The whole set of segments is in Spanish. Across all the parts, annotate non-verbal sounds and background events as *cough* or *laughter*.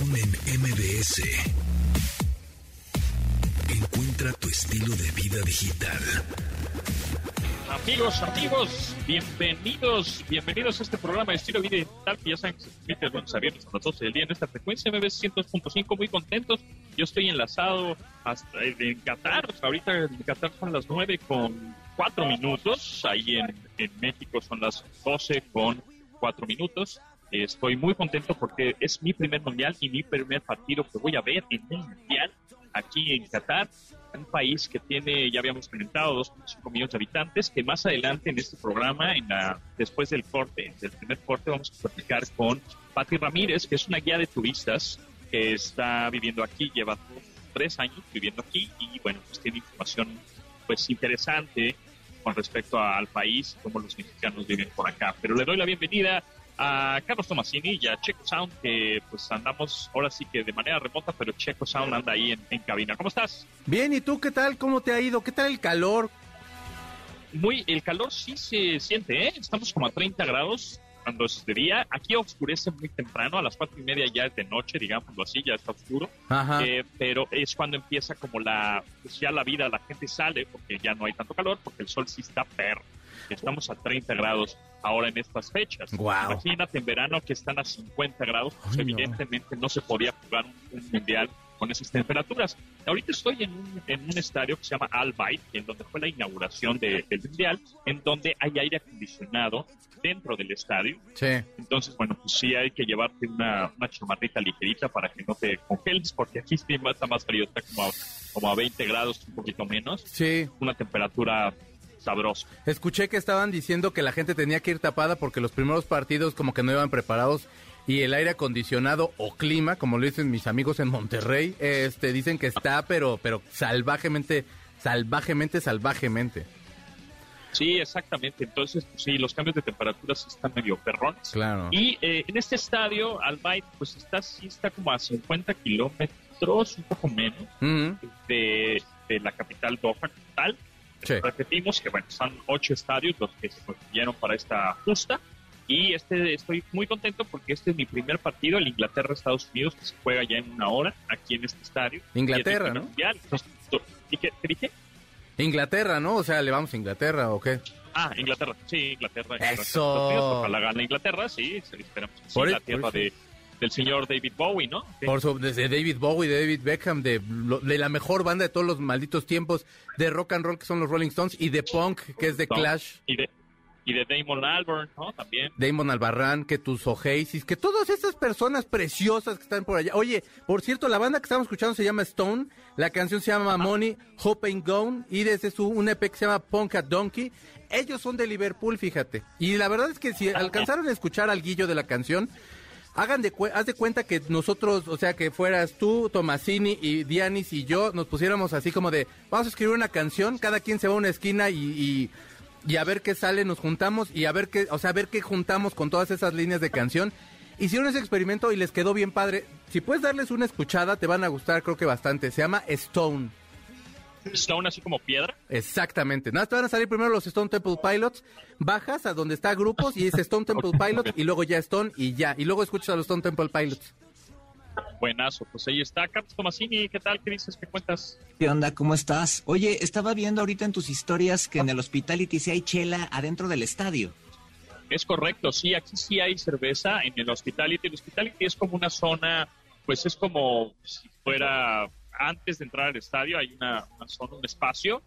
En MBS. Encuentra tu estilo de vida digital. Amigos, amigos, bienvenidos, bienvenidos a este programa de estilo de vida digital que ya saben que se transmite de lunes a viernes a las 12 del día en esta frecuencia MBS 100.5, muy contentos. Yo estoy enlazado hasta en Qatar, ahorita en Qatar son las 9 con 4 minutos, ahí en, en México son las 12 con 4 minutos. Estoy muy contento porque es mi primer mundial y mi primer partido que voy a ver en un mundial aquí en Qatar, un país que tiene, ya habíamos comentado, 2.5 millones de habitantes, que más adelante en este programa, en la, después del corte, del primer corte, vamos a platicar con Patti Ramírez, que es una guía de turistas que está viviendo aquí, lleva tres años viviendo aquí y bueno, pues tiene información pues interesante con respecto al país cómo los mexicanos viven por acá. Pero le doy la bienvenida a Carlos Tomasini y a Checo Sound, que pues andamos ahora sí que de manera remota, pero Checo Sound anda ahí en, en cabina. ¿Cómo estás? Bien, ¿y tú qué tal? ¿Cómo te ha ido? ¿Qué tal el calor? Muy, el calor sí se siente, ¿eh? Estamos como a 30 grados cuando es de día. Aquí oscurece muy temprano, a las cuatro y media ya es de noche, digámoslo así, ya está oscuro. Ajá. Eh, pero es cuando empieza como la, pues ya la vida, la gente sale porque ya no hay tanto calor, porque el sol sí está perro. Estamos a 30 grados ahora en estas fechas. Guau. Imagínate en verano que están a 50 grados, pues Ay, no. evidentemente no. se podía jugar un, un mundial con esas temperaturas. Ahorita estoy en un, en un estadio que se llama Al Bayt, en donde fue la inauguración de- del mundial, en donde hay aire acondicionado dentro del estadio. Sí. Entonces, bueno, pues sí hay que llevarte una, una chamarrita ligerita para que no te congeles, porque aquí sí está más frío, está como a, como a 20 grados, un poquito menos, Sí. una temperatura sabrosa. Escuché que estaban diciendo que la gente tenía que ir tapada porque los primeros partidos como que no iban preparados y el aire acondicionado o clima, como lo dicen mis amigos en Monterrey, este dicen que está pero pero salvajemente salvajemente salvajemente. Sí, exactamente. Entonces, pues sí, los cambios de temperatura sí están medio perrones. Claro. Y eh, en este estadio, Al Bayt, pues está, sí está como a 50 kilómetros, un poco menos, de, de la capital Doha tal. Sí. Repetimos que, bueno, son ocho estadios los que se construyeron para esta justa. Y este estoy muy contento porque este es mi primer partido, el Inglaterra-Estados Unidos, que se juega ya en una hora aquí en este estadio. Inglaterra, ¿no? mundial. ¿Y qué dije? Inglaterra, ¿no? O sea, le vamos a Inglaterra o qué? Ah, Inglaterra, sí, Inglaterra. Inglaterra, Eso. Unidos, Ojalá gane Inglaterra, sí, esperamos que sí, Por la tierra de, del señor David Bowie, ¿no? Por su, desde David Bowie, de David Beckham, de, lo- de la mejor banda de todos los malditos tiempos, de rock and roll que son los Rolling Stones y de punk que es de No, Clash. Y de, y de Damon Albarn, ¿no? También. Damon Albarrán, que tus Oasis, que todas estas personas preciosas que están por allá. Oye, por cierto, la banda que estamos escuchando se llama Stone, la canción se llama Money, Hope Ain't Gone, y desde su un EP que se llama Punk a Donkey. Ellos son de Liverpool, fíjate. Y la verdad es que si alcanzaron a escuchar al guillo de la canción, hagan de haz de cuenta que nosotros, o sea, que fueras tú, Tomasini y Dianis y yo, nos pusiéramos así como de, vamos a escribir una canción, cada quien se va a una esquina y, y, y a ver qué sale, nos juntamos y a ver qué, o sea, a ver qué juntamos con todas esas líneas de canción. Hicieron ese experimento y les quedó bien padre. Si puedes darles una escuchada, te van a gustar, creo que bastante. Se llama Stone. Stone así como piedra. Exactamente. Nada, te van a salir primero los Stone Temple Pilots, bajas a donde está grupos y es Stone Temple *laughs* Pilots y luego ya Stone y ya. Y luego escuchas a los Stone Temple Pilots. Buenazo, pues ahí está. Carlos Tomasini, ¿qué tal? ¿Qué dices? ¿Qué cuentas? ¿Qué onda? ¿Cómo estás? Oye, estaba viendo ahorita en tus historias que en el Hospitality sí hay chela adentro del estadio. Es correcto, sí, aquí sí hay cerveza en el Hospitality. El Hospitality es como una zona, pues es como si fuera antes de entrar al estadio, hay una, una zona, un espacio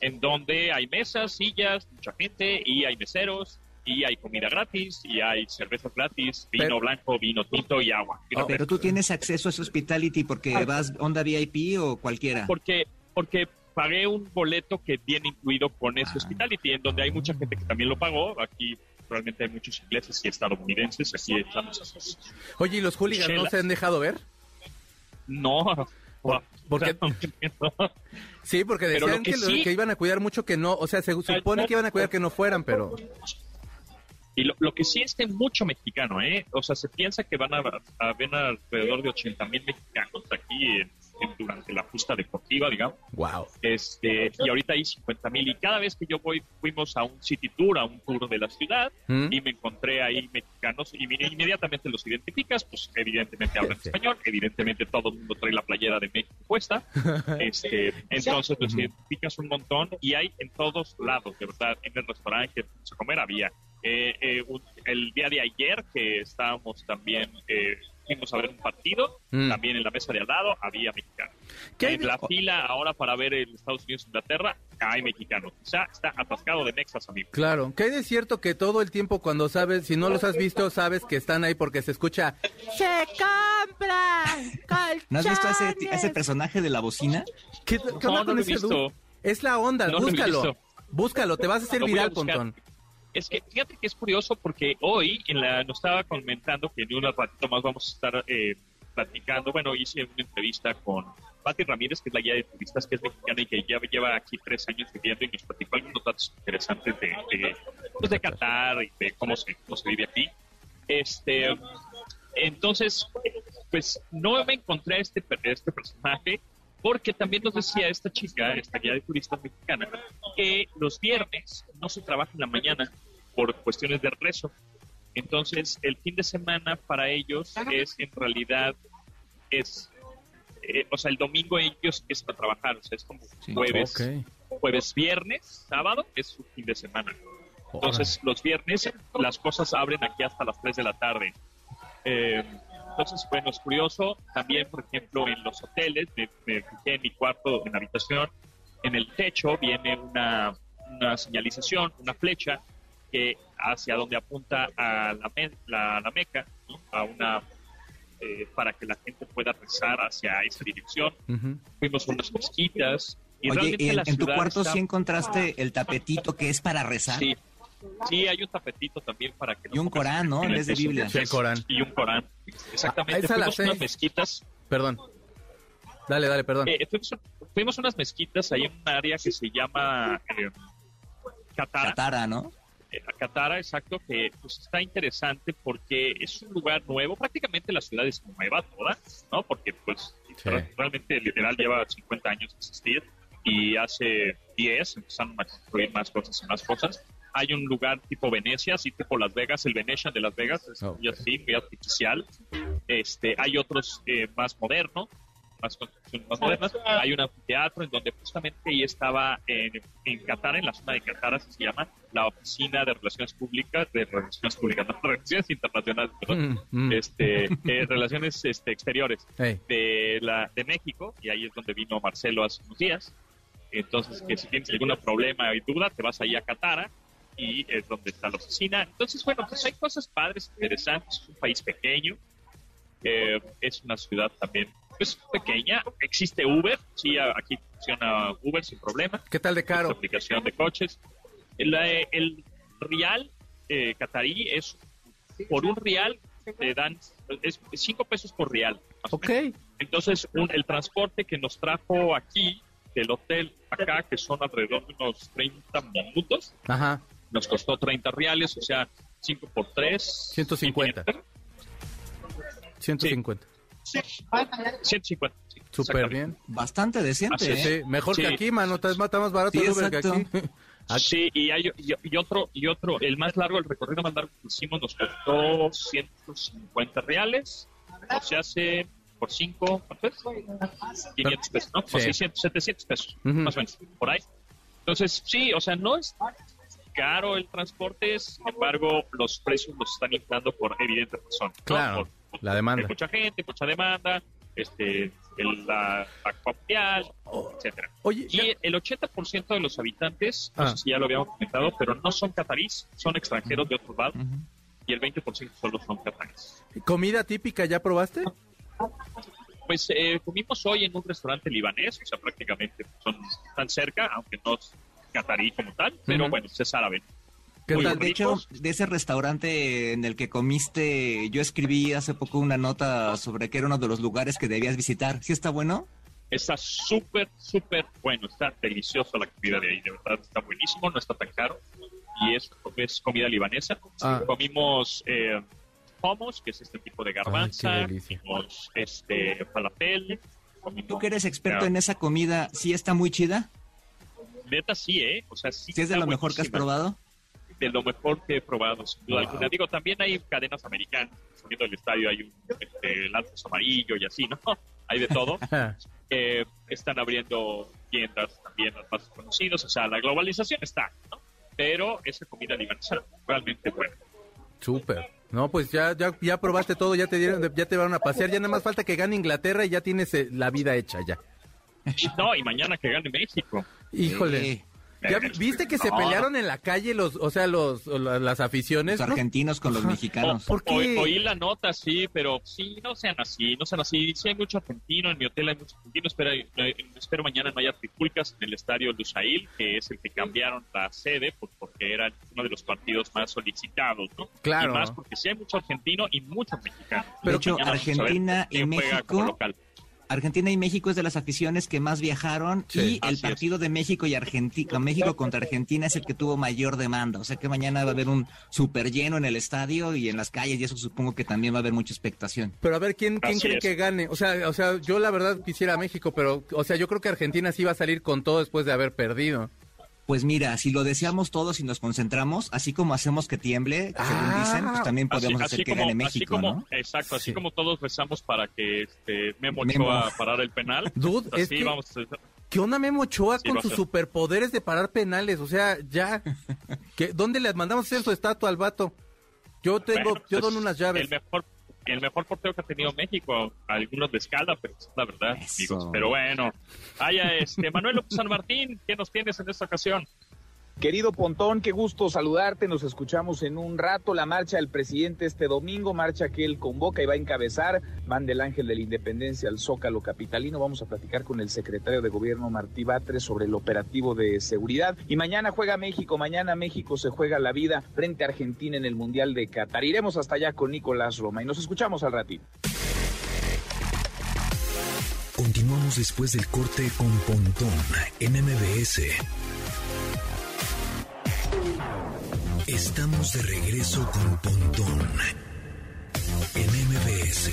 en donde hay mesas, sillas, mucha gente y hay meseros y hay comida gratis y hay cerveza gratis, vino Pero- blanco, vino tinto y agua. Vino Pero tú tienes acceso a ese Hospitality porque vas onda VIP o cualquiera. porque porque pagué un boleto que viene incluido con ese Ah. hospitality, en donde hay mucha gente que también lo pagó. Aquí realmente hay muchos ingleses y estadounidenses. Aquí estamos Oye, ¿y los hooligans no se han dejado ver? No. ¿Por qué? No. *laughs* Sí, porque decían que, que lo- sí- que iban a cuidar mucho que no, o sea, se supone que iban a cuidar que no fueran, pero Y lo, lo que sí es que mucho mexicano, ¿eh? O sea, se piensa que van a, haber alrededor de 80 mil mexicanos aquí en durante la justa deportiva, digamos. Wow. Este, y ahorita hay 50 mil. Y cada vez que yo voy, fuimos a un city tour, a un tour de la ciudad, ¿Mm? y me encontré ahí mexicanos, y inmediatamente los identificas, pues evidentemente hablan Sí. español, evidentemente todo el mundo trae la playera de México puesta. *laughs* Este, entonces los identificas un montón, y hay en todos lados, de verdad, en el restaurante que a comer había. Eh, eh, un- el día de ayer que estábamos también, eh, fuimos a ver un partido, Mm. también en la mesa de al lado había mexicanos. ¿Qué en de- la fila ahora para ver el Estados Unidos Inglaterra hay mexicanos. Quizá está atascado de mexas, amigo. Claro, que hay de cierto que todo el tiempo cuando sabes, si no los has visto, sabes que están ahí porque se escucha ¡Se compran *laughs* ¿No has visto a ese, a ese colchones". personaje de la bocina? ¿Qué, qué No, no con lo he ese visto. Es la onda, No búscalo. Búscalo, te vas a hacer Lo voy a viral. Pontón. Es que fíjate que es curioso porque hoy en la, nos estaba comentando que en un ratito más vamos a estar eh, platicando. Bueno, hice una entrevista con Patti Ramírez, que es la guía de turistas, que es mexicana y que ya lleva aquí tres años viviendo y nos platicó algunos datos interesantes de, de, pues, Qatar y de cómo se, cómo se vive aquí. Este, entonces, pues no me encontré a este, este personaje porque también nos decía esta chica, esta guía de turistas mexicana, que los viernes no se trabaja en la mañana por cuestiones de rezo. Entonces, el fin de semana para ellos es en realidad es eh, o sea, el domingo ellos empiezan a trabajar, o sea, es como Sí. jueves, Ok. jueves, viernes, sábado es su fin de semana. Entonces, los viernes las cosas abren aquí hasta las 3 de la tarde. Eh, entonces, bueno, es curioso. También, por ejemplo, en los hoteles, me, me fijé en mi cuarto, en la habitación, en el techo viene una, una señalización, una flecha, que hacia donde apunta a la, me- la, la Meca, ¿no? a una eh, para que la gente pueda rezar hacia esa dirección. Ujú. Fuimos a unas mosquitas. Y Oye, ¿y en, la en tu cuarto está- sí encontraste el tapetito que es para rezar? Sí. Sí, hay un tapetito también para que... Y un Corán, ¿no? En vez de Biblia. Sí, el Corán. Y un Corán. Exactamente. Ah, fuimos unas mezquitas. Perdón. Dale, dale, perdón. eh, fuimos, fuimos a unas mezquitas ahí en un área que se llama eh, Catara. Catara, ¿no? eh, a Catara, exacto, que pues, está interesante porque es un lugar nuevo, prácticamente la ciudad es nueva toda, ¿no? Porque pues Sí. realmente literal lleva 50 años de existir y hace 10 empezaron a construir más cosas y más cosas. Hay un lugar tipo Venecia, así tipo Las Vegas, el Venetian de Las Vegas, es muy Ok. así, muy artificial. Este, hay otros eh, más modernos, más construcciones más modernas. Hay un anfiteatro en donde justamente ahí estaba en, en Qatar, en la zona de Qatar, así se llama, la Oficina de Relaciones Públicas, de Relaciones Públicas, no, *laughs* Relaciones Internacionales, perdón, Mm, mm. este, eh, Relaciones este, Exteriores de, la, de México, y ahí es donde vino Marcelo hace unos días. Entonces, que si tienes algún problema y duda, te vas ahí a Catara y es donde está la oficina. Entonces, bueno, pues hay cosas padres, interesantes. Es un país pequeño, eh, es una ciudad también pues, pequeña. Existe Uber, sí, aquí funciona Uber sin problema. ¿Qué tal de caro? aplicación de coches. El, el real eh, catarí es por un real te dan es cinco pesos por real. Ok. Entonces, un- el transporte que nos trajo aquí del hotel acá, que son alrededor de unos 30 minutos, Ajá. Nos costó 30 reales, o sea, 5 por 3. 150. 150. 150. sí, Súper exactamente. bien. Bastante decente. ¿eh? Sí, mejor que aquí, mano. Está está más barato Sí, el Uber que aquí. exacto. Aquí- *laughs* Sí, y, hay, y, y otro, y otro, el más largo, el recorrido más largo que hicimos nos costó 150 reales, o sea, hace por 5, ¿cuánto es? 500 pesos, ¿no? Sí. O 600, 700 pesos, Ujú. más o menos, por ahí. Entonces, sí, o sea, no es caro el transporte, sin embargo, los precios los están inflando por evidentes razones. ¿no? Claro, Por- la demanda. Hay mucha gente, mucha demanda, este, el, la, etcétera. Oye, Y el 80% de los habitantes, no Ah. sé si ya lo habíamos comentado, pero no son catarís, son extranjeros de otros lados, Ujú. y el 20% solo son catarís. ¿comida típica ya probaste? Pues eh, comimos hoy en un restaurante libanés, o sea, prácticamente son tan cerca, aunque no catarí como tal, pero Ujú. bueno, es árabe. ¿Qué tal? De hecho, de ese restaurante en el que comiste, yo escribí hace poco una nota sobre que era uno de los lugares que debías visitar. ¿Sí está bueno? Está súper, súper bueno, está delicioso la comida de ahí, de verdad, está buenísimo, no está tan caro, y es, es comida libanesa. Ah. Comimos eh, hummus, que es este tipo de garbanza, Ay, comimos este falafel, comida. Tú que eres experto Ya. en esa comida, ¿sí está muy chida? Neta sí, ¿eh? O sea, sí. ¿Sí es de lo mejor que has probado? De lo mejor que he probado, sin duda Wow. alguna. Digo, también hay cadenas americanas. Saliendo del estadio hay un este, lanzas amarillo y así, ¿no? *laughs* Hay de todo. *laughs* Eh, están abriendo tiendas también las más conocidas. O sea, la globalización está, ¿no? Pero esa comida libanesa realmente buena. Súper. No, pues ya, ya, ya probaste todo, ya te dieron, ya te van a pasear, ya nada más falta que gane Inglaterra y ya tienes eh, la vida hecha ya. No, y mañana que gane México. Híjole. Eh, ¿Ya vi- viste que se No. pelearon en la calle los, o sea, los, las aficiones? Los ¿no? argentinos con los mexicanos. ¿Por qué? O- oí la nota, sí, pero sí, no sean así, no sean así. Sí hay mucho argentino, en mi hotel hay muchos argentinos, espero, eh, espero mañana no haya trifulcas en el estadio Lusail, que es el que cambiaron la sede por- porque era uno de los partidos más solicitados, ¿no? Claro. Y más porque sí hay mucho argentino y muchos mexicanos. De hecho, Mañana vamos a ver Argentina y quién juega como México local. Argentina y México es de las aficiones que más viajaron Sí, y el es. partido de México y Argentina, México contra Argentina es el que tuvo mayor demanda. O sea que mañana va a haber un super lleno en el estadio y en las calles y eso supongo que también va a haber mucha expectación. Pero a ver, ¿quién, quién cree es. que gane? O sea, o sea, yo la verdad quisiera a México, pero, o sea, yo creo que Argentina sí va a salir con todo después de haber perdido. Pues mira, si lo deseamos todos y nos concentramos, así como hacemos que tiemble, según Ah, dicen, pues también podemos Así- hacer así que como- gane así México, como- ¿no? Exacto, así Sí. como todos rezamos para que este Memo Memo. Ochoa parara el penal. *laughs* Dude, es así que- vamos a ¿Qué onda Memo Ochoa Sí, con a sus superpoderes de parar penales? O sea, ya. *laughs* ¿Qué, ¿Dónde le mandamos hacer su estatua al vato? Yo tengo, Bueno, yo pues, dono unas llaves. El mejor, el mejor portero que ha tenido México, algunos de escala, pero es la verdad, Eso. amigos. Pero bueno, haya este Manuel López San Martín, ¿qué nos tienes en esta ocasión? Querido Pontón, qué gusto saludarte. Nos escuchamos en un rato. La marcha del presidente este domingo, marcha que él convoca y va a encabezar. Van del Ángel de la Independencia al Zócalo Capitalino. Vamos a platicar con el secretario de Gobierno Martí Batres sobre el operativo de seguridad. Y mañana juega México. Mañana México se juega la vida frente a Argentina en el Mundial de Qatar. Iremos hasta allá con Nicolás Roma y nos escuchamos al ratito. Continuamos después del corte con Pontón en MBS. Estamos de regreso con Pontón en MBS.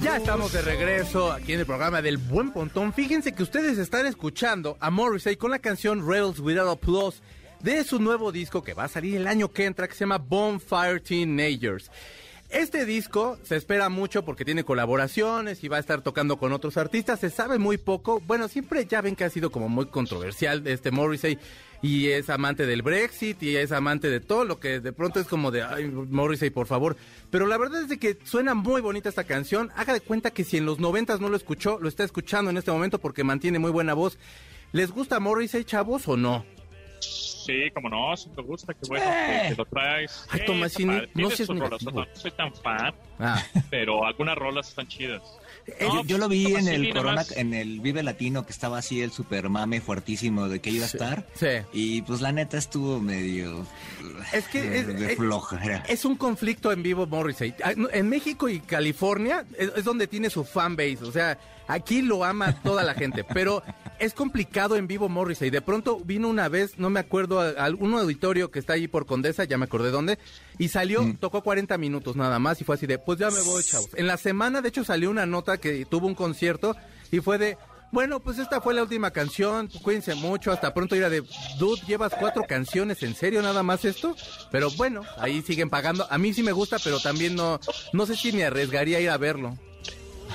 Ya estamos de regreso aquí en el programa del Buen Pontón. Fíjense que ustedes están escuchando a Morrissey con la canción Rails Without Applause de su nuevo disco que va a salir el año que entra, que se llama Bonfire Teenagers. Este disco se espera mucho porque tiene colaboraciones y va a estar tocando con otros artistas. Se sabe muy poco. Bueno, siempre ya ven que ha sido como muy controversial este Morrissey y es amante del Brexit y es amante de todo lo que de pronto es como de, ay, Morrissey, por favor. Pero la verdad es de que suena muy bonita esta canción. Haga de cuenta que si en los noventas no lo escuchó, lo está escuchando en este momento porque mantiene muy buena voz. ¿Les gusta Morrissey, chavos, o no? Sí, como no, si te gusta, qué bueno Eh. que, que lo traes. Ay, Tomasini, no negativo. no soy tan fan, Ah, pero algunas rolas están chidas. Eh, No, yo, lo vi en Tomasini el Corona, más. en el Vive Latino, que estaba así el super mame fuertísimo de que iba a Sí. estar. sí. Y pues la neta estuvo medio Es que de, es- de es- flojera. Es un conflicto en vivo Morrissey. Ah, En México y California es, es donde tiene su fanbase. O sea, aquí lo ama toda la gente. Pero es complicado en vivo Morrissey. De pronto vino una vez, no me acuerdo, a, a algún auditorio que está ahí por Condesa, ya me acordé dónde. Y salió, Mm. tocó 40 minutos nada más y fue así de, pues ya me voy, chavos. En la semana, de hecho, salió una nota que tuvo un concierto y fue de... Bueno, pues esta fue la última canción, cuídense mucho, hasta pronto era de, dude, llevas cuatro canciones, ¿en serio nada más esto? Pero bueno, ahí siguen pagando, a mí sí me gusta, pero también no, no sé si me arriesgaría a ir a verlo.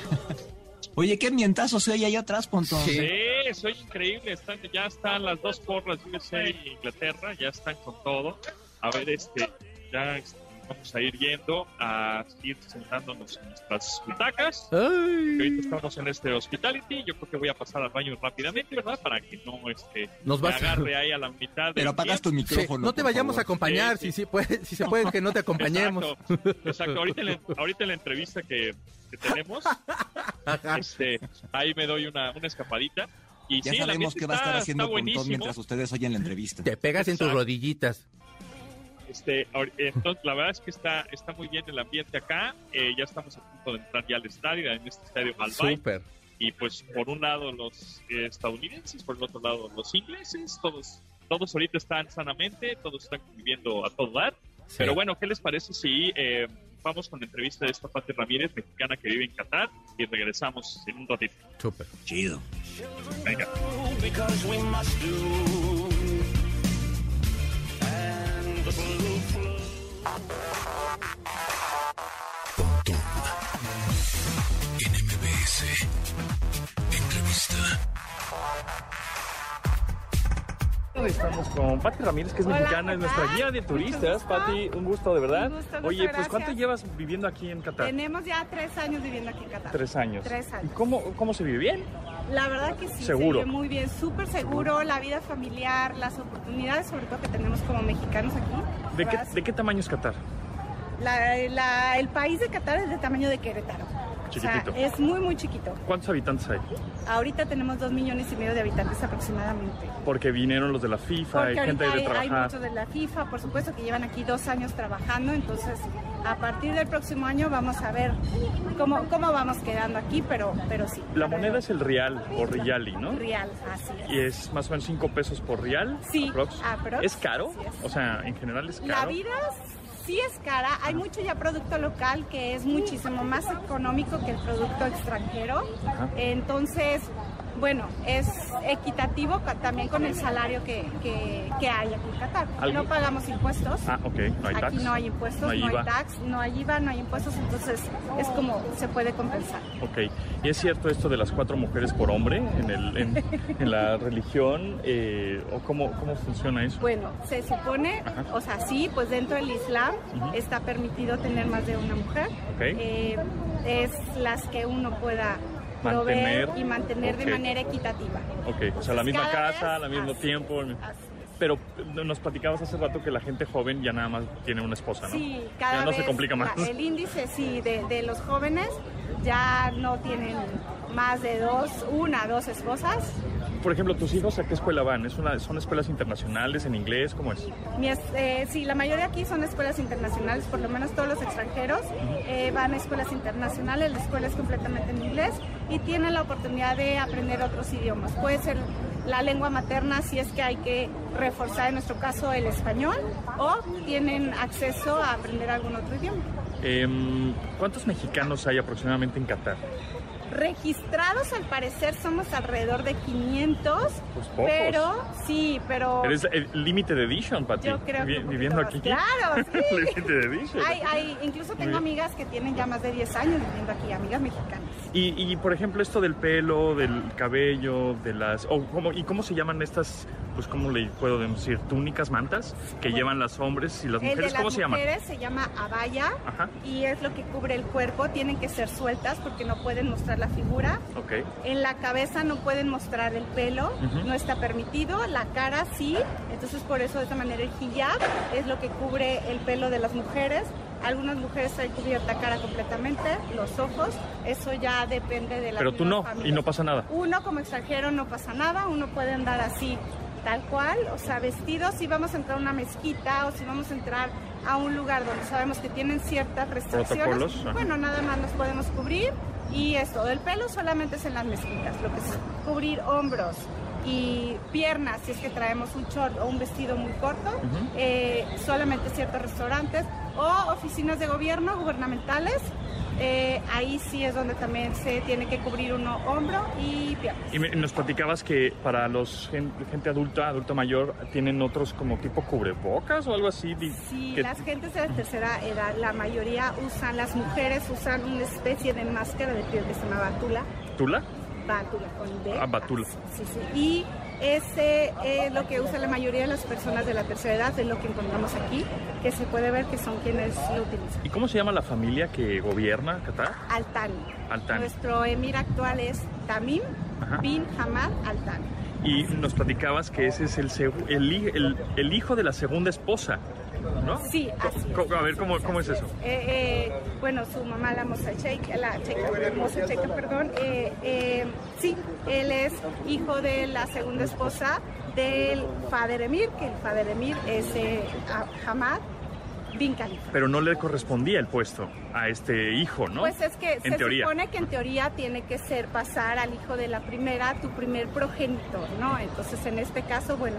*laughs* Oye, qué mientazo se oye ahí atrás, Pontón. Sí. Sí, soy increíble. Están, ya están las dos porras, USA y Inglaterra, ya están con todo. A ver, este, ya vamos a ir yendo a ir sentándonos en nuestras butacas. Ahorita estamos en este hospitality. Yo creo que voy a pasar al baño rápidamente, ¿verdad? Para que no este, Nos me vas- agarre ahí a la mitad. Pero apagas tu tiempo. sí, micrófono. no te vayamos a favor. acompañar, Sí, si, si, puede, si se puede que no te *laughs* acompañemos. Exacto, exacto. Ahorita, en la, ahorita en la entrevista que, que tenemos. *laughs* *laughs* este, ahí me doy una, una escapadita. Y Ya sí, sabemos qué va a estar haciendo Pontón mientras ustedes oyen la entrevista. Te pegas en tus Exacto. rodillitas. Este, ahor- entonces, la verdad es que está, está muy bien el ambiente acá. Eh, ya estamos a punto de entrar ya al estadio, en este estadio Albay. Súper. Y pues por un lado los eh, estadounidenses, por el otro lado los ingleses, todos, todos ahorita están sanamente, todos están conviviendo a todo dar. Sí. Pero bueno, ¿qué les parece si eh, vamos con la entrevista de esta Pati Ramírez, mexicana que vive en Qatar, y regresamos en un ratito. Súper. Chido. Venga. we must Estamos con Pati Ramírez, que es Hola, mexicana, es ¿qué nuestra guía de turistas. Pati, un gusto, de verdad. Un gusto, Oye, pues ¿cuánto llevas viviendo aquí en Qatar? Tenemos ya tres años viviendo aquí en Qatar. Tres años. Tres años. ¿Y cómo, cómo se vive bien? La verdad que sí, Seguro. se vive muy bien, súper seguro, la vida familiar, las oportunidades sobre todo que tenemos como mexicanos aquí. ¿De qué, de qué tamaño es Qatar? La- la- el país de Qatar es del tamaño de Querétaro. Chiquitito. O sea, es muy, muy chiquito. ¿Cuántos habitantes hay? Ahorita tenemos dos millones y medio de habitantes aproximadamente. Porque vinieron los de la FIFA, Porque hay gente de hay, hay trabajar. muchos de la FIFA, por supuesto, que llevan aquí dos años trabajando, entonces a partir del próximo año vamos a ver cómo, cómo vamos quedando aquí, pero, pero sí. La moneda es el real o riali, ¿no? Real, así es. Y es más o menos 5 pesos por real. Sí, aprox. aprox, ¿Es caro? es. O sea, en general es La caro. vida sí es cara, hay mucho ya producto local que es muchísimo más económico que el producto extranjero, entonces, bueno, es equitativo también con el salario que, que, que hay aquí en Qatar. Algo- No pagamos impuestos. Ah, ok, no hay tax. Aquí no hay impuestos, No hay IVA. tax, no hay IVA, no hay impuestos, entonces es como se puede compensar. Ok, ¿y es cierto esto de las cuatro mujeres por hombre en, el, en, en la *laughs* religión? eh, ¿O cómo, cómo funciona eso? Bueno, se supone, Ajá. o sea, sí, pues dentro del Islam está permitido tener más de una mujer. Ok. Eh, es las que uno pueda Mantener, proveer y mantener ok. de manera equitativa. Ok, o sea, la misma Cada casa, al mismo así tiempo. así. Pero eh, nos platicabas hace rato que la gente joven ya nada más tiene una esposa, ¿no? Sí, cada ya no vez se complica más. el índice sí de, de los jóvenes ya no tienen más de dos, una, dos esposas. Por ejemplo, ¿tus hijos a qué escuela van? ¿Es una, ¿Son escuelas internacionales en inglés? ¿Cómo es- eh, sí, la mayoría aquí son escuelas internacionales, por lo menos todos los extranjeros eh, van a escuelas internacionales, la escuela es completamente en inglés y tienen la oportunidad de aprender otros idiomas. Puede ser la lengua materna si es que hay que reforzar en nuestro caso el español o tienen acceso a aprender algún otro idioma. Em, ¿Cuántos mexicanos hay aproximadamente en Qatar? Registrados al parecer somos alrededor de 500, Pues pero sí, pero Eres el límite de edition, Pati. yo creo que Viviendo aquí. Claro, *laughs* sí. límite de edition. Hay, hay, incluso tengo amigas que tienen ya más de 10 años viviendo aquí, amigas mexicanas. Y, y, por ejemplo, esto del pelo, del cabello, de las... o cómo- ¿Y cómo se llaman estas, pues cómo le puedo decir, túnicas, mantas que llevan los hombres y las El de mujeres? las ¿Cómo se llaman? mujeres se llama abaya Ajá, y es lo que cubre el cuerpo. Tienen que ser sueltas porque no pueden mostrar la figura. En la cabeza no pueden mostrar el pelo, no está permitido. La cara sí. Entonces por eso de esta manera el hijab es lo que cubre el pelo de las mujeres. Algunas mujeres traen cubierta cara completamente, los ojos. Eso ya depende de la Pero tú no, y no pasa nada. Uno como extranjero no pasa nada, uno puede andar así tal cual, o sea, vestidos si vamos a entrar a una mezquita o si vamos a entrar a un lugar donde sabemos que tienen ciertas restricciones, Protocolos, bueno, nada más nos podemos cubrir y es todo. El pelo solamente es en las mezquitas, lo que es cubrir hombros y piernas, si es que traemos un short o un vestido muy corto, eh, solamente ciertos restaurantes o oficinas de gobierno gubernamentales. Eh, ahí sí es donde también se tiene que cubrir uno hombro y piernas. Y me- nos platicabas que para los gen- gente adulta, adulto mayor, tienen otros como tipo cubrebocas o algo así. Sí, que- las gentes de la tercera edad, la mayoría usan, las mujeres usan una especie de máscara de piel que se llama batula. ¿Tula? Bátula con D. Ah, batula. Sí, sí. Y ese es lo que usa la mayoría de las personas de la tercera edad, es lo que encontramos aquí, que se puede ver que son quienes lo utilizan. ¿Y cómo se llama la familia que gobierna Qatar? Al-Thani. Al-Thani. Nuestro emir actual es Tamim Ajá. bin Hamad Al-Thani. Y nos platicabas que ese es el, segu- el, hi- el- el hijo de la segunda esposa, ¿no? Sí, así es. A ver, ¿cómo, cómo es eso? Eh, eh, bueno, su mamá, la la Cheika, Mosa Cheika, perdón, eh, eh, sí, él es hijo de la segunda esposa del Fader Emir, que el Fader Emir es eh, Hamad Bin Khalifa. Pero no le correspondía el puesto a este hijo, ¿no? Pues es que En se teoría. supone que en teoría tiene que ser pasar al hijo de la primera, tu primer progenitor, ¿no? Entonces en este caso, bueno,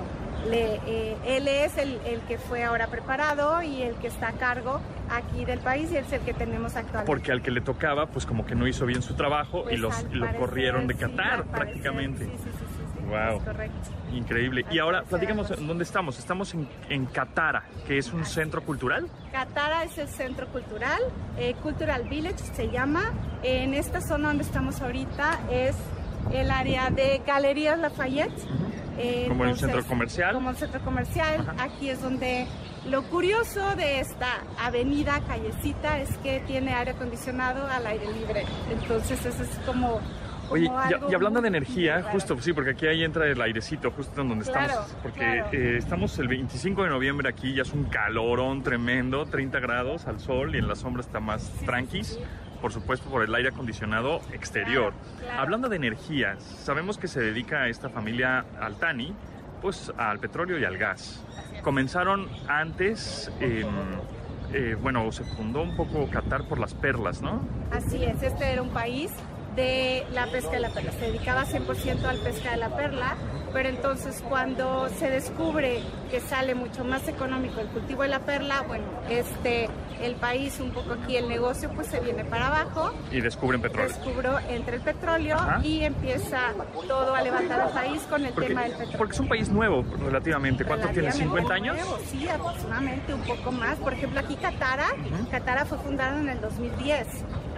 le, eh, él es el, el que fue ahora preparado y el que está a cargo aquí del país y es el que tenemos actualmente. Porque al que le tocaba, pues como que no hizo bien su trabajo y, Pues, los, y lo parecer, corrieron de sí, Qatar parecer, prácticamente. Sí, sí, sí, sí, sí, Wow. es correcto. Increíble. Y ahora parecer, así. dónde estamos. Estamos en, en Catara, que es un centro cultural. Catara es el centro cultural, eh, Cultural Village se llama. En esta zona donde estamos ahorita es el área de Galerías Lafayette. Eh, Como el centro comercial. Como el centro comercial. Aquí es donde lo curioso de esta avenida, callecita, es que tiene aire acondicionado al aire libre. Entonces eso es como... Oye, como y, algo y hablando de energía, claro. justo, sí, porque aquí ahí entra el airecito, justo en donde Claro, estamos, porque claro. eh, estamos el 25 de noviembre aquí, ya es un calorón tremendo, 30 grados al sol y en la sombra está más sí, tranquis, sí. Por supuesto por el aire acondicionado exterior. Claro, claro. Hablando de energías, sabemos que se dedica a esta familia Altani, pues al petróleo y al gas. Comenzaron antes, em, eh, bueno, se fundó un poco Qatar por las perlas, ¿no? Así es, este era un país de la pesca de la perla, se dedicaba 100% al pesca de la perla, pero entonces cuando se descubre que sale mucho más económico el cultivo de la perla, bueno, este, el país un poco aquí, el negocio pues se viene para abajo, Y descubren petróleo. descubrió entre el petróleo Ajá. y empieza todo a levantar al país con el Porque, tema del petróleo. porque es un país nuevo relativamente. ¿Cuánto tiene? Relativamente ¿50 años? nuevo, sí, aproximadamente, un poco más. Por ejemplo, aquí Catara, Catara fue fundada en el 2010.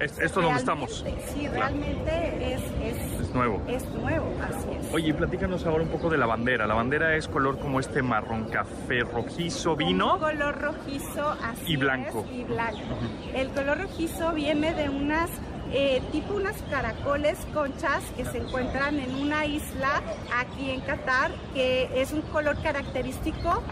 Es- esto donde Realmente, estamos. Sí, Claro. realmente es, es, Es nuevo. es nuevo, así es. Oye, platícanos ahora un poco de la bandera. La bandera es color como este marrón café rojizo vino. Un color rojizo así Y blanco. es, y blanco. El color rojizo viene de unas eh, tipo unas caracoles conchas que se encuentran en una isla aquí en Qatar que es un color característico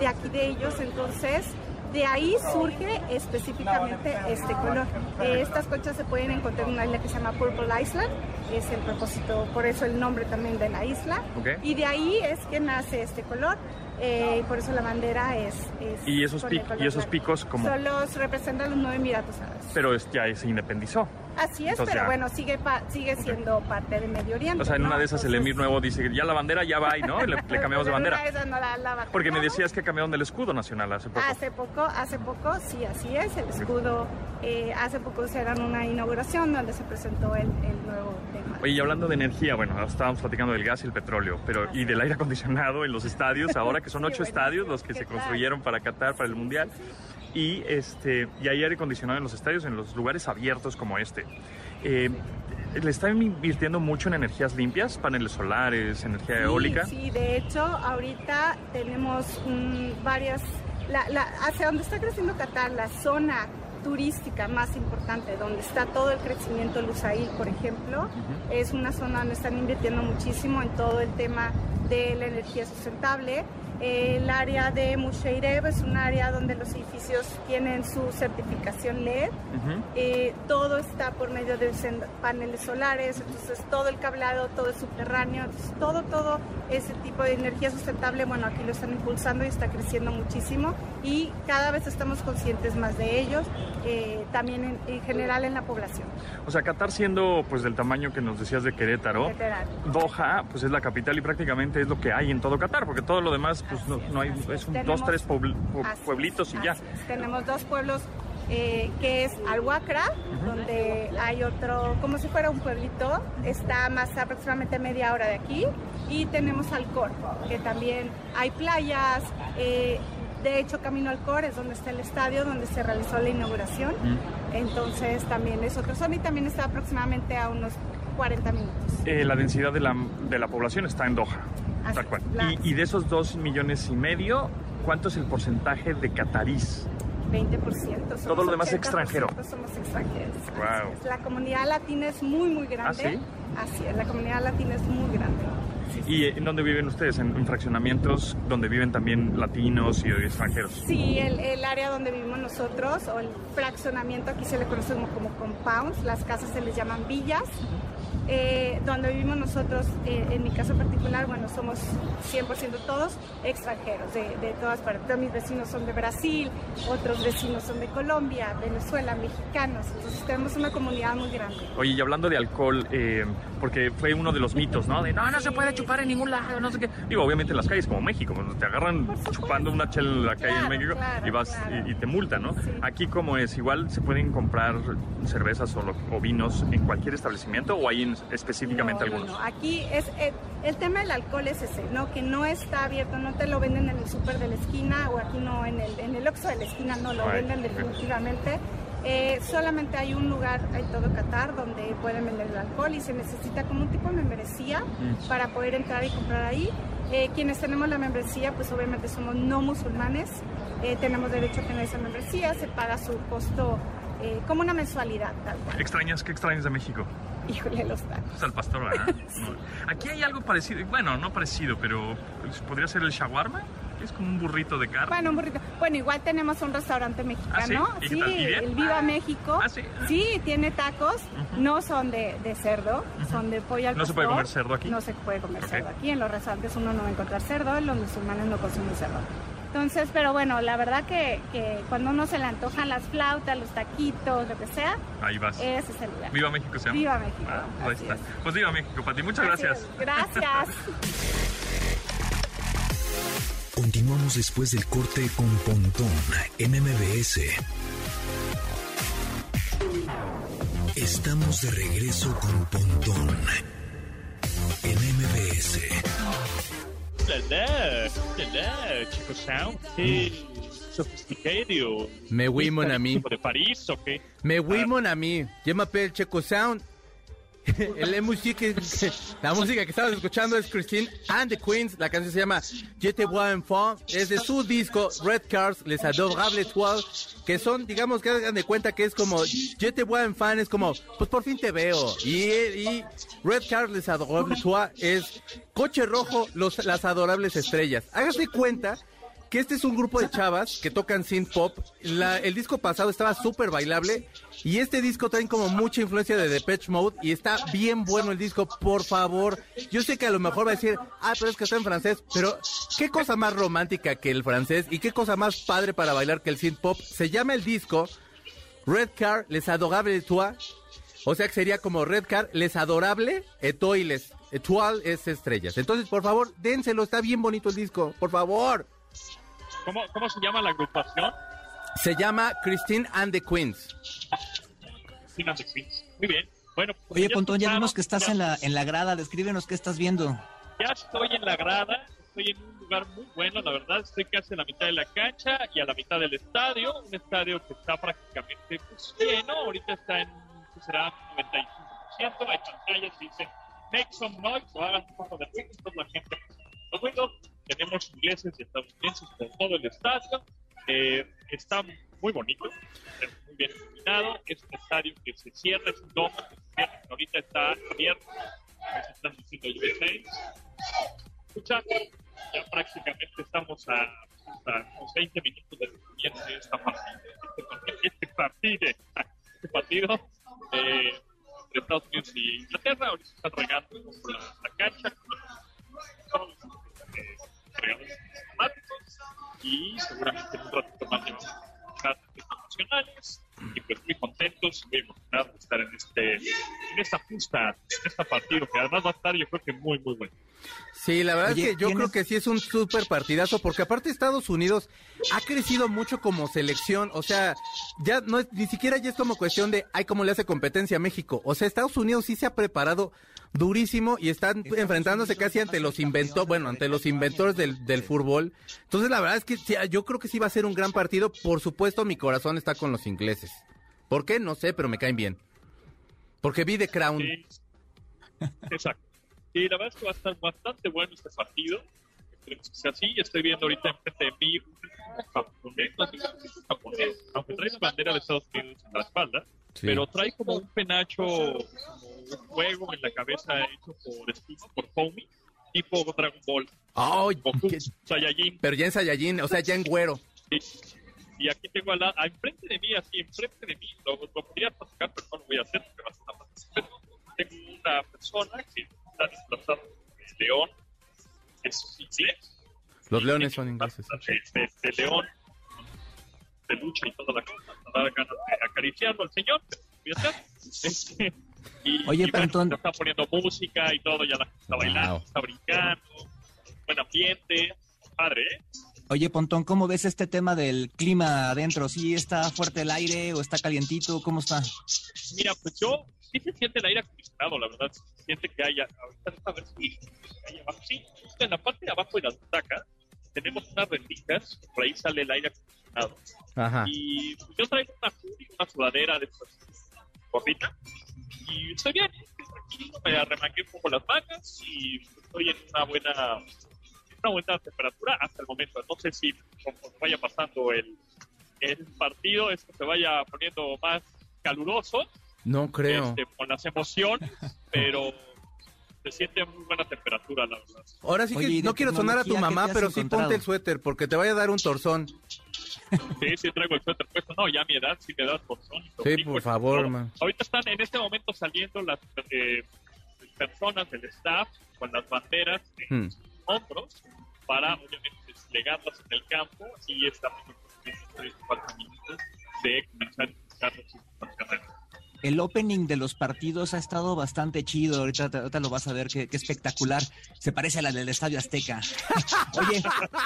de aquí de ellos entonces de ahí surge específicamente este color. Eh, estas conchas se pueden encontrar en una isla que se llama Purple Island, es el propósito, por eso el nombre también de la isla. Ok. Y de ahí es que nace este color. eh, y por eso la bandera es... es Y esos, pic- y picos como... Son los representan los nueve Emiratos Árabes. Pero es- ya se independizó. Así es, Entonces pero ya. bueno, sigue pa- sigue siendo parte de Medio Oriente. O sea, en ¿no? una de esas el Entonces, emir nuevo dice, ya la bandera ya va y ¿no? Le, le cambiamos de *laughs* bandera. esas no la- la Porque me decías que cambiaron del escudo nacional hace poco. Hace poco, hace poco, sí, así es, el escudo, eh, hace poco hicieron una inauguración donde se presentó el, el nuevo tema. Oye, y hablando de energía, bueno, estábamos platicando del gas y el petróleo, pero y del aire acondicionado en los estadios, ahora que son *laughs* Sí, ocho estadios los que ¿Qué se tal? construyeron para Qatar, para el Mundial, y este y hay aire acondicionado en los estadios, en los lugares abiertos como este. Eh, ¿Le están invirtiendo mucho en energías limpias, paneles solares, energía Sí, eólica? Sí, de hecho, ahorita tenemos mm, varias, la- la- hacia donde está creciendo Qatar, la zona turística más importante, donde está todo el crecimiento Lusail, por ejemplo, es una zona donde están invirtiendo muchísimo en todo el tema de la energía sustentable. El área de Musheirev es un área donde los edificios tienen su certificación LED. Eh, todo está por medio de paneles solares, entonces todo el cableado, todo es subterráneo, entonces todo, todo ese tipo de energía sustentable, bueno, aquí lo están impulsando y está creciendo muchísimo y cada vez estamos conscientes más de ellos, eh, también en, en general en la población. O sea, Qatar siendo pues del tamaño que nos decías de Querétaro, Literal. Doha pues es la capital y prácticamente es lo que hay en todo Qatar, porque todo lo demás pues no, no hay, es un, Tenemos- dos, tres puebl- pueblitos y ya. Tenemos dos pueblos eh, que es Alhuacra, donde hay otro, como si fuera un pueblito, está más aproximadamente media hora de aquí, y tenemos Alcor, que también hay playas, eh, de hecho Camino Alcor es donde está el estadio, donde se realizó la inauguración, entonces también es otra zona y también está aproximadamente a unos 40 minutos. Eh, la densidad de la, de la población está en Doha, Así tal cual. la- Y, y de esos dos millones y medio, ¿cuánto es el porcentaje de catarís? 20%. somos Todo lo demás 80% extranjero. Somos extranjeros. es. La comunidad latina es muy, muy grande. ¿Ah, sí? Así es, la comunidad latina es muy grande. ¿Y en dónde viven ustedes? ¿En, en fraccionamientos donde viven también latinos y extranjeros? Sí, el, el área donde vivimos nosotros, o el fraccionamiento, aquí se le conoce como, como compounds, las casas se les llaman villas. Eh, donde vivimos nosotros, eh, en mi caso particular, bueno, somos 100% todos extranjeros, de, de todas partes. Todos mis vecinos son de Brasil, otros vecinos son de Colombia, Venezuela, mexicanos. Entonces tenemos una comunidad muy grande. Oye, y hablando de alcohol, eh, porque fue uno de los mitos, ¿no? De no, no se puede chupar en ningún lado, no sé qué. Digo, obviamente en las calles como México, cuando te agarran chupando una chela en la calle en México claro, y vas claro. y, y te multan, ¿no? Sí. Aquí como es, igual se pueden comprar cervezas o, lo- o vinos en cualquier establecimiento o hay en- específicamente No, no, algunos. no. Aquí es el, el tema del alcohol es ese, ¿no? Que no está abierto, no te lo venden en el súper de la esquina o aquí no en el en el Oxxo de la esquina no lo Right, venden definitivamente. Eh, solamente hay un lugar en todo Qatar donde pueden vender el alcohol y se necesita como un tipo de membresía Mm. para poder entrar y comprar ahí. Eh, quienes tenemos la membresía, pues obviamente somos no musulmanes, eh, tenemos derecho a tener esa membresía, se paga su costo eh, como una mensualidad, tal cual. ¿Extrañas? ¿Qué extrañas de México? Híjole, los tacos. Al pastor, ¿verdad? *laughs* No. Aquí hay algo parecido, bueno, no parecido, pero podría ser el shawarma, que es como un burrito de carne. Bueno, un burrito. Bueno, igual tenemos un restaurante mexicano. ¿Ah, sí? El Viva México. Ah, sí. Sí, tiene tacos. No son de, de cerdo, son de pollo al ¿No se puede comer cerdo aquí? No se puede comer cerdo aquí. En los restaurantes uno no va a encontrar cerdo, los musulmanes no consumen cerdo. Entonces, pero bueno, la verdad que, que cuando uno se le antojan las flautas, los taquitos, lo que sea, Ahí vas. ese es el lugar. Viva México se llama. Viva México, Ah, pues ahí está. es. Pues viva México, Pati. Muchas Así gracias. es. Gracias. *laughs* Continuamos después del corte con Pontón en MBS. Estamos de regreso con Pontón en MBS. Hola, chicos sound. Qué sofisticado. Me oui, mon ami. ¿Como de París o qué? Me oui, Ah, mon ami. Je m'appelle Checo Sound. *laughs* La música, la música que estabas escuchando es Christine and the Queens. La canción se llama Je te vois enfant. Es de su disco Red Cars, Les Adorables Toiles. Que son, digamos, que hagan de cuenta que es como Je te vois enfant. Es como, pues por fin te veo. Y, y Red Cars, Les Adorables Toiles es Coche Rojo, los, las Adorables Estrellas. Hágase cuenta que este es un grupo de chavas que tocan synth pop. La- el disco pasado estaba súper bailable y este disco trae como mucha influencia de Depeche Mode y está bien bueno el disco, por favor. Yo sé que a lo mejor va a decir, ah, pero es que está en francés, pero qué cosa más romántica que el francés y qué cosa más padre para bailar que el synth pop. Se llama el disco Red Car, Les Adorables Toi. O sea que sería como Red Car, Les Adorable, Etoiles. Etoile es estrellas. Entonces, por favor, dénselo, está bien bonito el disco, por favor. ¿Cómo, ¿Cómo se llama la agrupación? Se llama Christine and the Queens. Sin and the Queens. Muy bien. Bueno, pues Oye, Pontón, ya vimos que estás ya- en la, en la grada. Descríbenos qué estás viendo. Ya estoy en la grada, estoy en un lugar muy bueno, la verdad, estoy casi a la mitad de la cancha y a la mitad del estadio, un estadio que está prácticamente pues, lleno, ahorita está en, ¿qué será? 95%, hay pantallas que dicen make some noise o hagan un poco de ruido, entonces la gente hace ruido, tenemos ingleses y estadounidenses por todo el estadio, eh, está muy bonito, muy bien iluminado, es un estadio que se cierra, es un domo que se cierra, ahorita está abierto, nos están diciendo USA, escucha, ya prácticamente estamos a, a unos 20 minutos del comienzo de esta partida, este, partido- este partido, este partido eh, entre Estados Unidos y Inglaterra, ahorita están regando poco la, la cancha, todos y seguramente en un nacionales y pues muy contentos y muy emocionados de estar en este en esta justa, en esta partido que además va a estar yo creo que muy muy bueno. Sí, la verdad Oye, es que yo ¿tienes- creo que sí es un súper partidazo, porque aparte Estados Unidos ha crecido mucho como selección, o sea, ya no es, ni siquiera ya es como cuestión de, ay, cómo le hace competencia a México, o sea, Estados Unidos sí se ha preparado durísimo y están enfrentándose casi ante los inventores, bueno, ante los inventores del, del fútbol, entonces la verdad es que sí, yo creo que sí va a ser un gran partido, por supuesto mi corazón está con los ingleses, ¿por qué? No sé, pero me caen bien, porque vi The Crown. Sí. Exacto. Y la verdad es que va a estar bastante bueno este partido. Esperemos que sea así. Estoy viendo ahorita enfrente de mí un japonés, japonés, aunque trae la bandera de Estados Unidos en la espalda, Sí. pero trae como un penacho, como un juego en la cabeza hecho por Steve, por Foamy. tipo Dragon Ball. Goku, qué- Saiyajin. pero ya en Saiyajin, o sea, ya en güero. Y, y aquí tengo al lado, a enfrente de mí, así, enfrente de mí, lo, lo podría platicar, pero no lo voy a hacer porque va a ser una participación. Tengo una persona que está disfrazada de león, es inglés. Los leones son ingleses. De, de- de león, de lucha y toda la cosa. Me da ganas de acariciarlo al señor, voy a hacer. Este, y, *laughs* Oye, y bueno, Pantón. ya está poniendo música y todo, ya la gente está bailando, Wow. está brincando, buen ambiente, padre, ¿eh? Oye, Pontón, ¿cómo ves este tema del clima adentro? ¿Sí está fuerte el aire o está calientito? ¿Cómo está? Mira, pues yo sí se siente el aire acondicionado, la verdad. Se siente que haya. Ahorita a ver si hay abajo. Sí, justo en la parte de abajo de las butacas tenemos unas rendijas, por ahí sale el aire acondicionado. Ajá. Y yo traigo una una sudadera de gorrita. Y estoy bien, estoy tranquilo, me arremangué un poco las mangas y estoy en una buena, una buena temperatura hasta el momento. No sé si vaya pasando el, el partido, esto se vaya poniendo más caluroso No creo. este, con las emociones, *laughs* pero se siente muy buena temperatura, la verdad. Ahora sí que Oye, ¿y de no quiero sonar a tu mamá, pero sí encontrado? ponte el suéter porque te vaya a dar un torzón. Sí, sí traigo el suéter puesto. No, ya a mi edad sí me da torzón. Sí, por favor, todo. man. Ahorita están en este momento saliendo las eh, personas del staff con las banderas en Hmm. Hombros para, obviamente, desplegarlas en el campo y estamos en los 3 4 minutos de comenzar a iniciar las carreras. El opening de los partidos ha estado bastante chido. Ahorita, ahorita lo vas a ver, qué, qué espectacular. Se parece a la del Estadio Azteca. *laughs* Oye,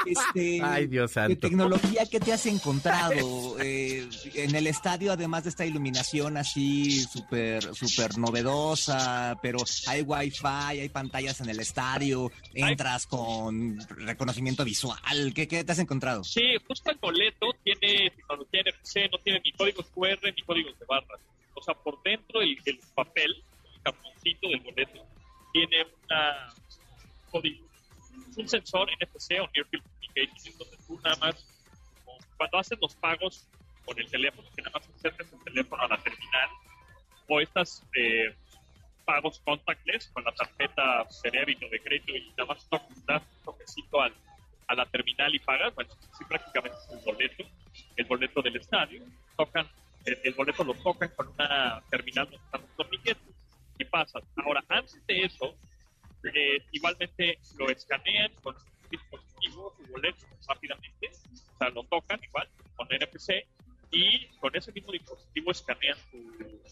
este, Ay, Dios ¿de santo. tecnología qué te has encontrado eh, en el estadio, además de esta iluminación así súper súper novedosa? Pero hay wifi, hay pantallas en el estadio, entras con reconocimiento visual. ¿Qué, qué te has encontrado? Sí, justo el boleto tiene tecnología NFC, no tiene ni códigos QR ni códigos de barras. O sea, por dentro el, el papel, el cartoncito del boleto, tiene una un sensor NFC o Near Field Communication, entonces tú nada más, cuando haces los pagos con el teléfono, que nada más acercas el teléfono a la terminal, o estas eh, pagos contactless con la tarjeta de débito, de crédito, y nada más to- das un toquecito al, a la terminal y pagas, bueno, sí prácticamente es el boleto, el boleto del estadio, tocan, el, el boleto lo tocan con una terminal donde están los torniquetes y pasan. Ahora, antes de eso, eh, igualmente lo escanean con un dispositivo, su boleto rápidamente, o sea, lo tocan igual con NFC y con ese mismo dispositivo escanean tu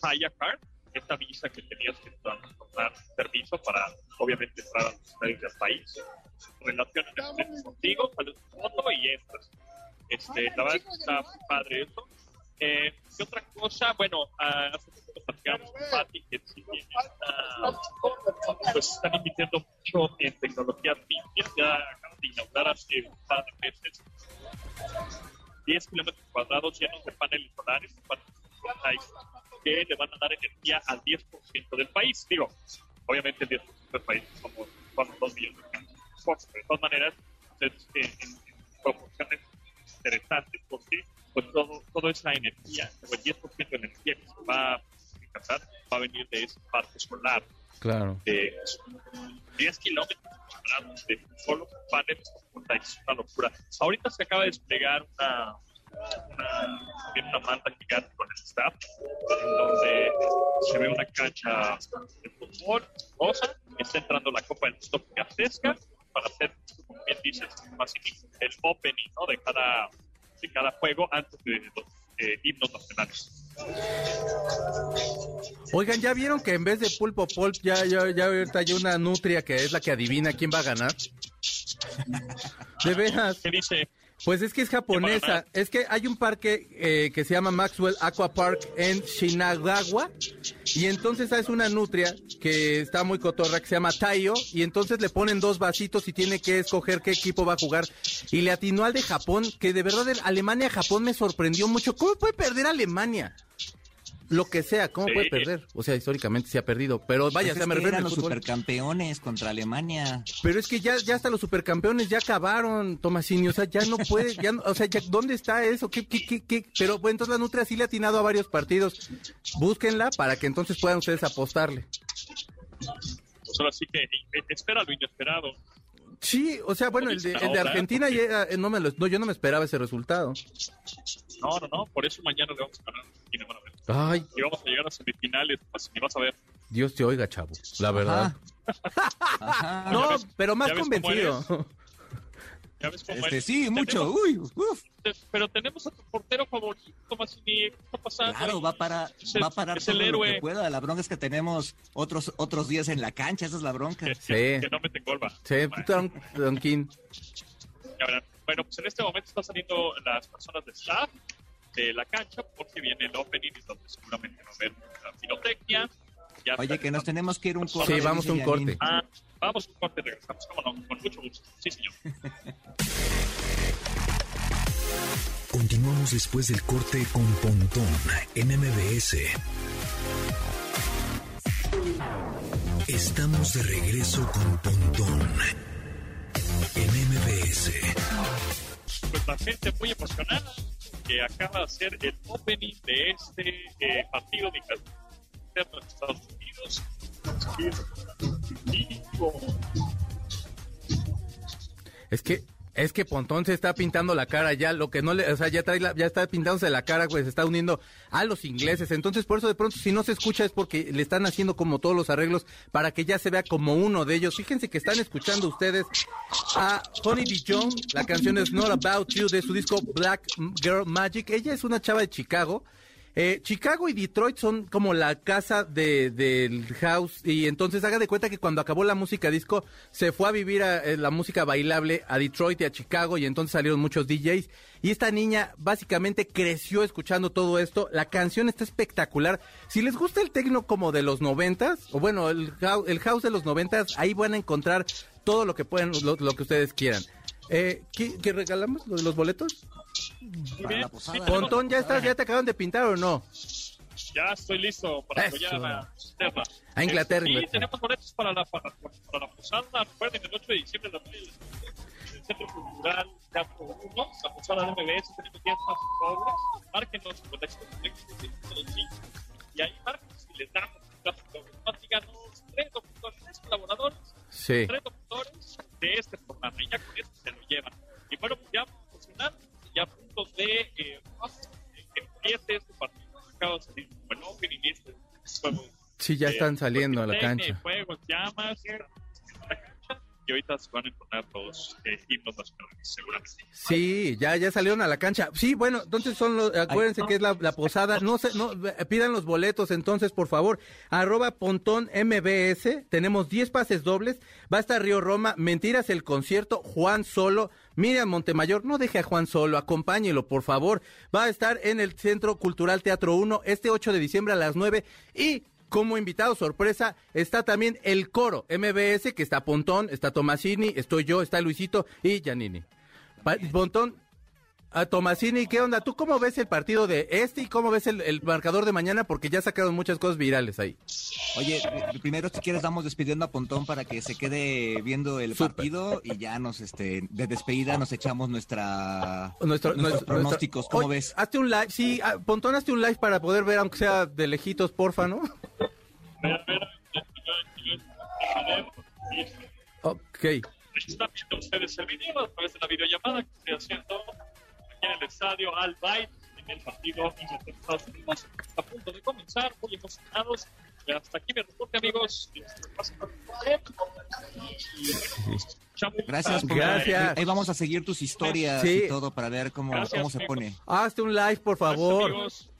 Falla Card, esta visa que tenías que tomar permiso para, obviamente, entrar a los estadios del país. Relacionan contigo, sales tu foto y entras. Este, la verdad es que está padre eso. Eh, ¿Qué otra cosa? Bueno, hace poco platicamos con Pati que una- pues están invirtiendo mucho en tecnologías limpias. Ya acaban de inaugurar hace un par de meses 10 kilómetros cuadrados llenos de paneles solares que le van a dar energía al 10% del país. Digo, obviamente el 10% del país somos, somos 2 millones de personas. de todas maneras, es, eh, en, en proporciones interesantes, porque pues todo, toda esa energía, o el 10% de energía que se va a captar, va a venir de ese parque solar Claro. de 10 kilómetros de solo paneles fotovoltaicos, una locura. Ahorita se acaba de desplegar una, una, una manta gigante con el staff, en donde se ve una cancha de fútbol rosa, está entrando la Copa del Mundo gigantesca para hacer, como bien dices, más el opening ¿no? de, cada, de cada juego antes de los eh, himnos nacionales. Oigan, ¿ya vieron que en vez de pulpo pulp ya, ya, ya ahorita hay una nutria que es la que adivina quién va a ganar? *laughs* De veras. ¿Qué dice? Pues es que es japonesa. Es que hay un parque eh, que se llama Maxwell Aqua Park en Shinagawa. Y entonces es una nutria que está muy cotorra que se llama Taiyo. Y entonces le ponen dos vasitos y tiene que escoger qué equipo va a jugar. Y le atinó al de Japón, que de verdad el Alemania-Japón me sorprendió mucho. ¿Cómo puede perder Alemania? Lo que sea, ¿cómo Sí. puede perder? O sea, históricamente se ha perdido. Pero vaya, Pues o sea, es me refiero eran al los fútbol. supercampeones contra Alemania. Pero es que ya, ya hasta los supercampeones ya acabaron, Tomasini, o sea, ya no puede, ya, no- o sea, ya, ¿dónde está eso? ¿Qué, qué, qué, qué? Pero bueno, entonces la Nutria sí le ha atinado a varios partidos. Búsquenla para que entonces puedan ustedes apostarle. pues ahora sí que eh, espera lo inesperado. Sí, o sea, bueno, el de, el de Argentina ya, eh, no me lo- no, yo no me esperaba ese resultado. No, no, no, por eso mañana le vamos a ganar a Argentina, van a ver. Ay, Y vamos a llegar a semifinales, pues, y vas a ver. Dios te oiga, chavo, la verdad. Ajá. *laughs* No, Ya ves- pero más convencido. Este, es. sí, mucho. Tenemos- Uy, uf. pero tenemos a tu portero favorito, Massini. ¿Qué está pasando? Claro, va para, Es el- va a parar es el todo lo héroe. que pueda. La bronca es que tenemos otros otros días en la cancha, esa es la bronca. Sí. que- que no me te golba. Sí. Ya verán. Bueno, pues en este momento están saliendo las personas de staff de la cancha porque viene el opening y donde seguramente va a haber mucha pirotecnia. Ya Oye, está- que nos tenemos que ir un corte. Sí, vamos a un corte. Ah, vamos un corte y regresamos. Cómo no, con mucho gusto. Sí, señor. *laughs* Continuamos después del corte con Pontón en MBS. Estamos de regreso con Pontón en MBS. Pues la gente muy emocionada que acaba de hacer el opening de este eh, partido de Es que es que Pontón se está pintando la cara ya, lo que no le, o sea, ya trae la- ya está pintándose la cara, güey, se está uniendo a los ingleses. Entonces, por eso de pronto si no se escucha es porque le están haciendo como todos los arreglos para que ya se vea como uno de ellos. Fíjense que están escuchando ustedes a Honey D. Jones, la canción es Not About You de su disco Black Girl Magic. Ella es una chava de Chicago. Eh, Chicago y Detroit son como la casa de- del house y entonces haga de cuenta que cuando acabó la música disco se fue a vivir a, eh, la música bailable a Detroit y a Chicago y entonces salieron muchos DJs y esta niña básicamente creció escuchando todo esto. La canción está espectacular. Si les gusta el tecno como de los noventas o bueno el, hou- el house de los noventas ahí van a encontrar todo lo que pueden lo, lo que ustedes quieran. Eh, ¿qué, qué regalamos? ¿Lo de los boletos? Para la posada. Sí, Pontón, ¿ya estás? ¿Ya te acaban de pintar o no? Ya estoy listo para Eso. apoyar a Inglaterra. A Inglaterra, Sí, Inglaterra. tenemos boletos para la, para, para la posada. Recuerden, el 8 de diciembre en el en el Centro Cultural Teatro 1, la posada de MBS, tenemos 10 más pobres. Márquenos 55 y ahí márquenos si les damos un tráfico. No, tres locutores, tres colaboradores, Sí. tres locutores de este programa. Y ya con eso se lo llevan. Y bueno, pues ya a punto de eh, que empiece este partido. Acaba de salir un buen opening y juego. Sí, ya eh, están saliendo a la cancha. Llamas, la cancha, y ahorita se van a entonar los eh, himnos nacionales, seguramente. Sí, ya, ya salieron a la cancha. Sí, bueno, entonces son los, acuérdense que es la, la posada. No sé, no, pidan los boletos entonces, por favor. Arroba Pontón MBS. Tenemos 10 pases dobles. Va a estar Río Roma. Mentiras el concierto. Juan Solo. Miriam Montemayor, no deje a Juan solo, acompáñelo, por favor. Va a estar en el Centro Cultural Teatro 1 este 8 de diciembre a las 9 y como invitado sorpresa está también el coro MBS, que está Pontón, está Tomasini, estoy yo, está Luisito y Giannini. Pa- Pontón, a Tomasini, ¿qué onda? ¿Tú cómo ves el partido de este y cómo ves el, el marcador de mañana? Porque ya sacaron muchas cosas virales ahí. Oye, eh, primero si quieres vamos despidiendo a Pontón para que se quede viendo el partido y ya nos, este, de despedida nos echamos nuestra, Nuestro, nuestros nuestro- pronósticos. ¿Cómo Oye, ves? Hazte un live, sí, ah, Pontón, hazte un live para poder ver, aunque sea de lejitos, porfa, ¿no? Pero, pero, yo- yo- yo- yo- Ok. Están viendo ustedes el video a través de la videollamada que estoy haciendo en el estadio Al Bayt en el partido Inglaterra-Estados Unidos. A punto de comenzar, muy emocionados. Y hasta aquí mi reporte, amigos. Gracias. por- Gracias. Ahí vamos a seguir tus historias Sí. y todo para ver cómo, Gracias, cómo se amigos. pone. Hazte un live, por Gracias, favor. amigos.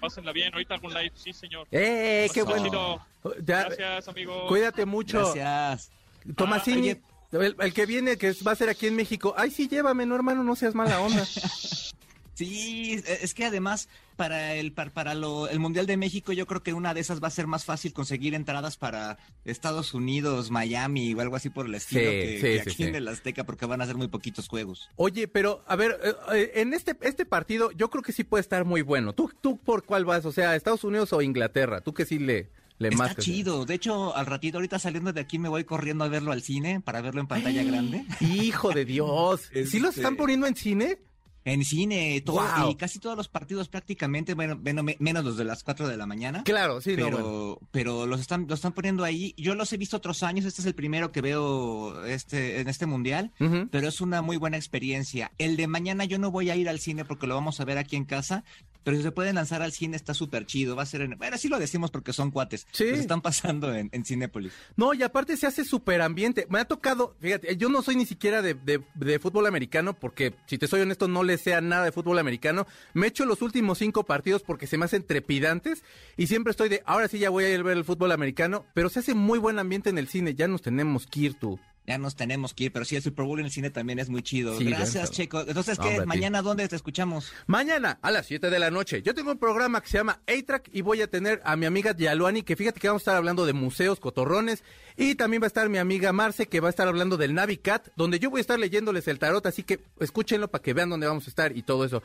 Pásenla bien. Ahorita algún live, sí, señor. ¡Eh, qué bueno! Gracias, amigos. cuídate mucho. Gracias. Tomasini, Ah, el, el que viene, que va a ser aquí en México. Ay, sí, llévame, no, hermano, no seas mala onda. *laughs* Sí, e- es que además para el para, para lo, el Mundial de México yo creo que una de esas va a ser más fácil conseguir entradas para Estados Unidos, Miami o algo así por el estilo Sí, que, sí, que sí, aquí sí. en el Azteca porque van a ser muy poquitos juegos. Oye, pero, a ver, eh, eh, en este, este partido yo creo que sí puede estar muy bueno. ¿Tú, ¿Tú por cuál vas? O sea, ¿Estados Unidos o Inglaterra? ¿Tú que sí le, le Está mascas? chido. De hecho, al ratito ahorita saliendo de aquí me voy corriendo a verlo al cine para verlo en pantalla grande. Hijo de Dios. *laughs* ¿Sí los Este- están poniendo en cine? En cine, todo, Wow. y casi todos los partidos prácticamente, bueno, bueno, me- menos los de las 4 de la mañana. Claro, sí, no, pero, bueno. pero los están, los están poniendo ahí. Yo los he visto otros años. Este es el primero que veo este, en este mundial. Pero es una muy buena experiencia. El de mañana yo no voy a ir al cine porque lo vamos a ver aquí en casa. Pero si se pueden lanzar al cine está súper chido. Va a ser en... Bueno, sí lo decimos porque son cuates. Sí. Los están pasando en, en Cinépolis. No, y aparte se hace súper ambiente. Me ha tocado, fíjate, yo no soy ni siquiera de, de- de fútbol americano porque, si te soy honesto, no le sea nada de fútbol americano. Me echo los últimos cinco partidos porque se me hacen trepidantes y siempre estoy de, ahora sí ya voy a ir a ver el fútbol americano, pero se hace muy buen ambiente en el cine. Ya nos tenemos que ir tú. Ya nos tenemos que ir, pero sí, el Super Bowl en el cine también es muy chido. Sí, Gracias. Checo. Entonces, ¿qué? ¿Mañana dónde te escuchamos? Mañana a las 7 de la noche. Yo tengo un programa que se llama A-Track y voy a tener a mi amiga Yaluani, que fíjate que vamos a estar hablando de museos, cotorrones. Y también va a estar mi amiga Marce, que va a estar hablando del Navicat, donde yo voy a estar leyéndoles el tarot. Así que escúchenlo para que vean dónde vamos a estar y todo eso.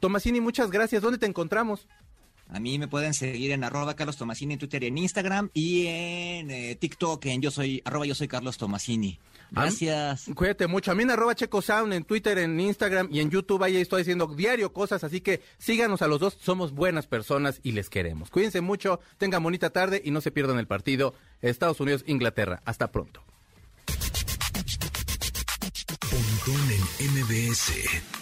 Tomasini, muchas gracias. ¿Dónde te encontramos? A mí me pueden seguir en arroba Carlos Tomasini en Twitter y en Instagram y en eh, TikTok en yo soy arroba yo soy Carlos Tomasini. Gracias. Cuídate mucho. A mí en arroba Checo Sound, en Twitter, en Instagram y en YouTube. Ahí estoy haciendo diario cosas. Así que síganos a los dos. Somos buenas personas y les queremos. Cuídense mucho. Tengan bonita tarde y no se pierdan el partido Estados Unidos-Inglaterra. Hasta pronto. Pontón en MBS.